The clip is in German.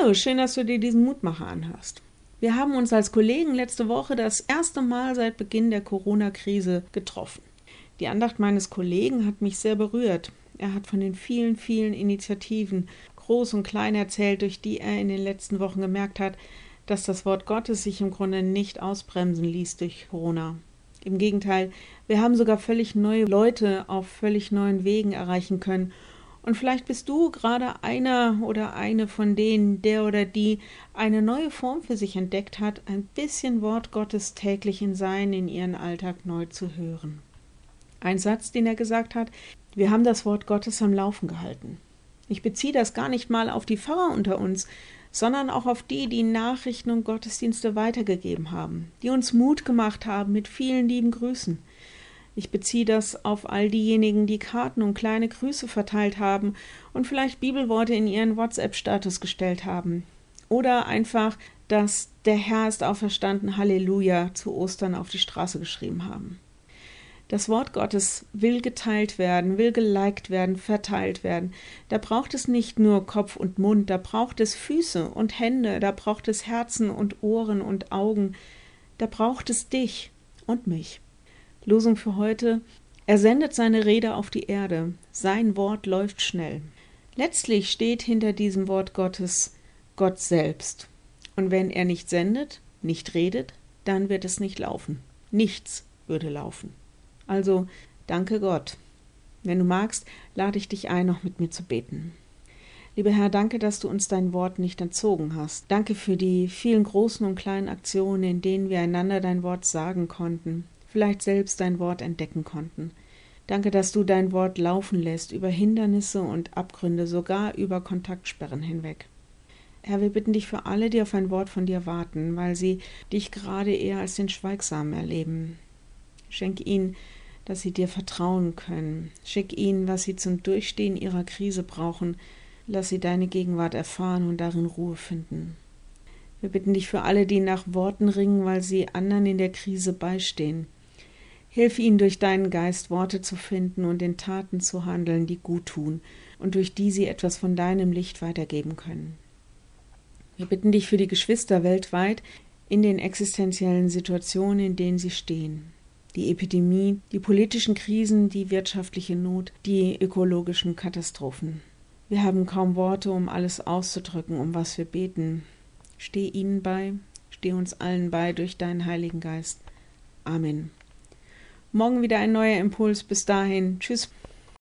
Hallo, schön, dass du dir diesen Mutmacher anhörst. Wir haben uns als Kollegen letzte Woche das erste Mal seit Beginn der Corona-Krise getroffen. Die Andacht meines Kollegen hat mich sehr berührt. Er hat von den vielen, vielen Initiativen, groß und klein erzählt, durch die er in den letzten Wochen gemerkt hat, dass das Wort Gottes sich im Grunde nicht ausbremsen ließ durch Corona. Im Gegenteil, wir haben sogar völlig neue Leute auf völlig neuen Wegen erreichen können und vielleicht bist du gerade einer oder eine von denen, der oder die eine neue Form für sich entdeckt hat, ein bisschen Wort Gottes täglich in sein, in ihren Alltag neu zu hören. Ein Satz, den er gesagt hat, wir haben das Wort Gottes am Laufen gehalten. Ich beziehe das gar nicht mal auf die Pfarrer unter uns, sondern auch auf die, die Nachrichten und Gottesdienste weitergegeben haben, die uns Mut gemacht haben mit vielen lieben Grüßen, ich beziehe das auf all diejenigen, die Karten und kleine Grüße verteilt haben und vielleicht Bibelworte in ihren WhatsApp-Status gestellt haben. Oder einfach, dass der Herr ist auferstanden, Halleluja, zu Ostern auf die Straße geschrieben haben. Das Wort Gottes will geteilt werden, will geliked werden, verteilt werden. Da braucht es nicht nur Kopf und Mund, da braucht es Füße und Hände, da braucht es Herzen und Ohren und Augen, da braucht es dich und mich. Losung für heute. Er sendet seine Rede auf die Erde. Sein Wort läuft schnell. Letztlich steht hinter diesem Wort Gottes Gott selbst. Und wenn er nicht sendet, nicht redet, dann wird es nicht laufen. Nichts würde laufen. Also danke Gott. Wenn du magst, lade ich dich ein, noch mit mir zu beten. Lieber Herr, danke, dass du uns dein Wort nicht entzogen hast. Danke für die vielen großen und kleinen Aktionen, in denen wir einander dein Wort sagen konnten vielleicht selbst dein Wort entdecken konnten. Danke, dass du dein Wort laufen lässt über Hindernisse und Abgründe, sogar über Kontaktsperren hinweg. Herr, wir bitten dich für alle, die auf ein Wort von dir warten, weil sie dich gerade eher als den Schweigsamen erleben. Schenk ihnen, dass sie dir vertrauen können. Schick ihnen, was sie zum Durchstehen ihrer Krise brauchen. Lass sie deine Gegenwart erfahren und darin Ruhe finden. Wir bitten dich für alle, die nach Worten ringen, weil sie anderen in der Krise beistehen. Hilf ihnen durch deinen Geist Worte zu finden und in Taten zu handeln, die gut tun und durch die sie etwas von deinem Licht weitergeben können. Wir bitten dich für die Geschwister weltweit in den existenziellen Situationen, in denen sie stehen. Die Epidemie, die politischen Krisen, die wirtschaftliche Not, die ökologischen Katastrophen. Wir haben kaum Worte, um alles auszudrücken, um was wir beten. Steh ihnen bei, steh uns allen bei durch deinen Heiligen Geist. Amen. Morgen wieder ein neuer Impuls. Bis dahin. Tschüss.